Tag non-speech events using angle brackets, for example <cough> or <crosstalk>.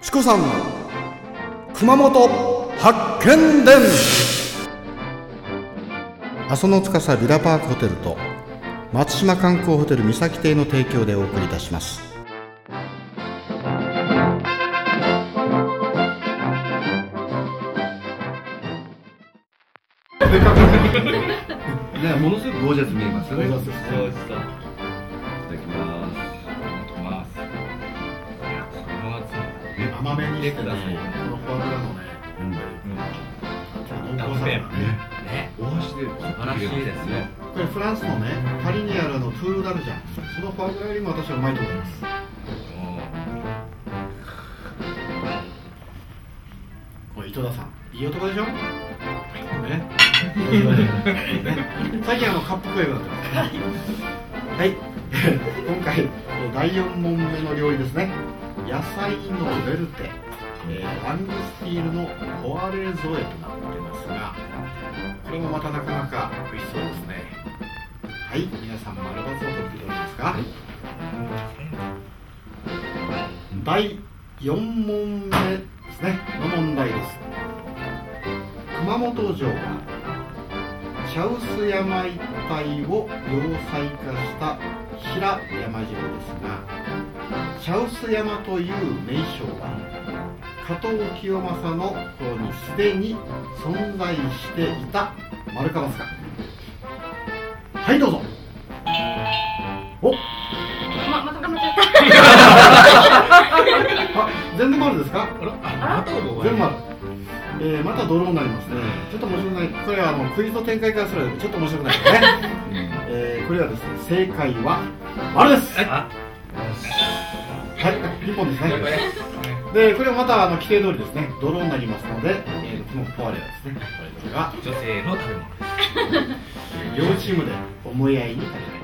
チコさんの熊本発見伝阿蘇の司ビラパークホテルと松島観光ホテル三崎邸の提供でお送りいたします <laughs> ね、ものすごくゴージャスに見えますよね。いただきます。ね甘めにしてね、このフォアグラのね、濃厚さがね、ね、大橋で素晴らしいですね。これフランスのね、パリにあるあのトゥールダルジャン、そのフォアグラよりも私はうまいと思います。これ井戸田さん、いい男でしょ？<laughs> ね。最近あのカップ声になってますね。はい。<laughs> 今回えー第4問目の料理ですね。野菜のベルテ、えーラングスティールのポアレーゾエとなってますが、これもまたなかなか美味しそうですね。はい、皆さん丸バツを取っていただけますか？第4問目ですねの問題です熊本城は茶臼山一帯を要塞化した平山城ですが茶臼山という名称は加藤清正の頃にすでに存在していた丸かますかはいどうぞ。全部丸ですか？あ、あとの全部丸えー、またドローになりますね。ちょっと面白くない。これはあのクイズの展開からするとちょっと面白くないですね、<laughs> えー、これはですね正解は丸です。あ、はい、ピンポンですね。で、これはまたあの規定通りですね、ドローになりますので、えー、このポワレラですね。これが。女性の食べ物です。<laughs> 両チームで思い合いになります。